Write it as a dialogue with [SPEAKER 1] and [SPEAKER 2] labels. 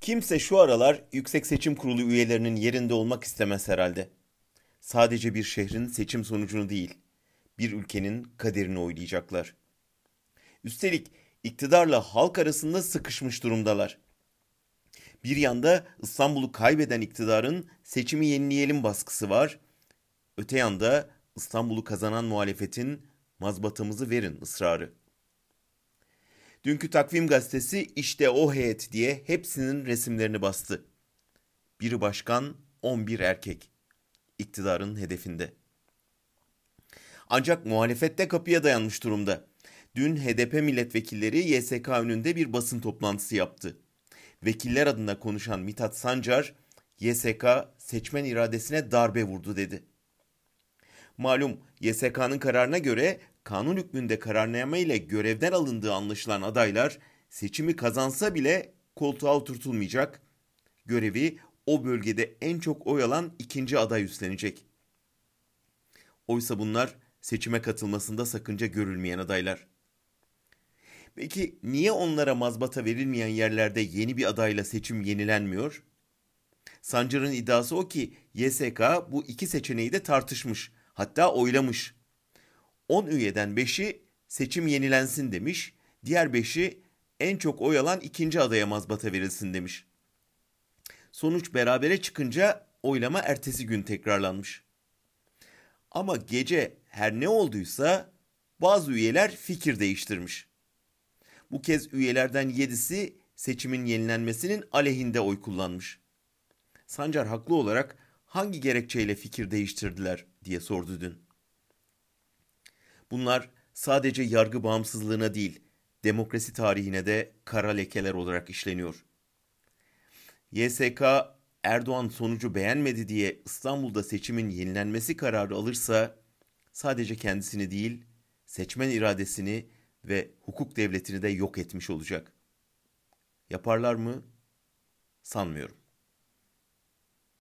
[SPEAKER 1] Kimse şu aralar Yüksek Seçim Kurulu üyelerinin yerinde olmak istemez herhalde. Sadece bir şehrin seçim sonucunu değil, bir ülkenin kaderini oylayacaklar. Üstelik iktidarla halk arasında sıkışmış durumdalar. Bir yanda İstanbul'u kaybeden iktidarın seçimi yenileyelim baskısı var. Öte yanda İstanbul'u kazanan muhalefetin mazbatamızı verin ısrarı. Dünkü takvim gazetesi işte o heyet diye hepsinin resimlerini bastı. Biri başkan, 11 erkek. İktidarın hedefinde. Ancak muhalefette kapıya dayanmış durumda. Dün HDP milletvekilleri YSK önünde bir basın toplantısı yaptı. Vekiller adına konuşan Mithat Sancar, YSK seçmen iradesine darbe vurdu dedi. Malum YSK'nın kararına göre kanun hükmünde kararname ile görevden alındığı anlaşılan adaylar seçimi kazansa bile koltuğa oturtulmayacak. Görevi o bölgede en çok oy alan ikinci aday üstlenecek. Oysa bunlar seçime katılmasında sakınca görülmeyen adaylar. Peki niye onlara mazbata verilmeyen yerlerde yeni bir adayla seçim yenilenmiyor? Sancar'ın iddiası o ki YSK bu iki seçeneği de tartışmış, hatta oylamış. 10 üyeden 5'i seçim yenilensin demiş, diğer 5'i en çok oy alan ikinci adaya mazbata verilsin demiş. Sonuç berabere çıkınca oylama ertesi gün tekrarlanmış. Ama gece her ne olduysa bazı üyeler fikir değiştirmiş. Bu kez üyelerden yedisi seçimin yenilenmesinin aleyhinde oy kullanmış. Sancar haklı olarak hangi gerekçeyle fikir değiştirdiler diye sordu dün. Bunlar sadece yargı bağımsızlığına değil, demokrasi tarihine de kara lekeler olarak işleniyor. YSK Erdoğan sonucu beğenmedi diye İstanbul'da seçimin yenilenmesi kararı alırsa sadece kendisini değil, seçmen iradesini ve hukuk devletini de yok etmiş olacak. Yaparlar mı? Sanmıyorum.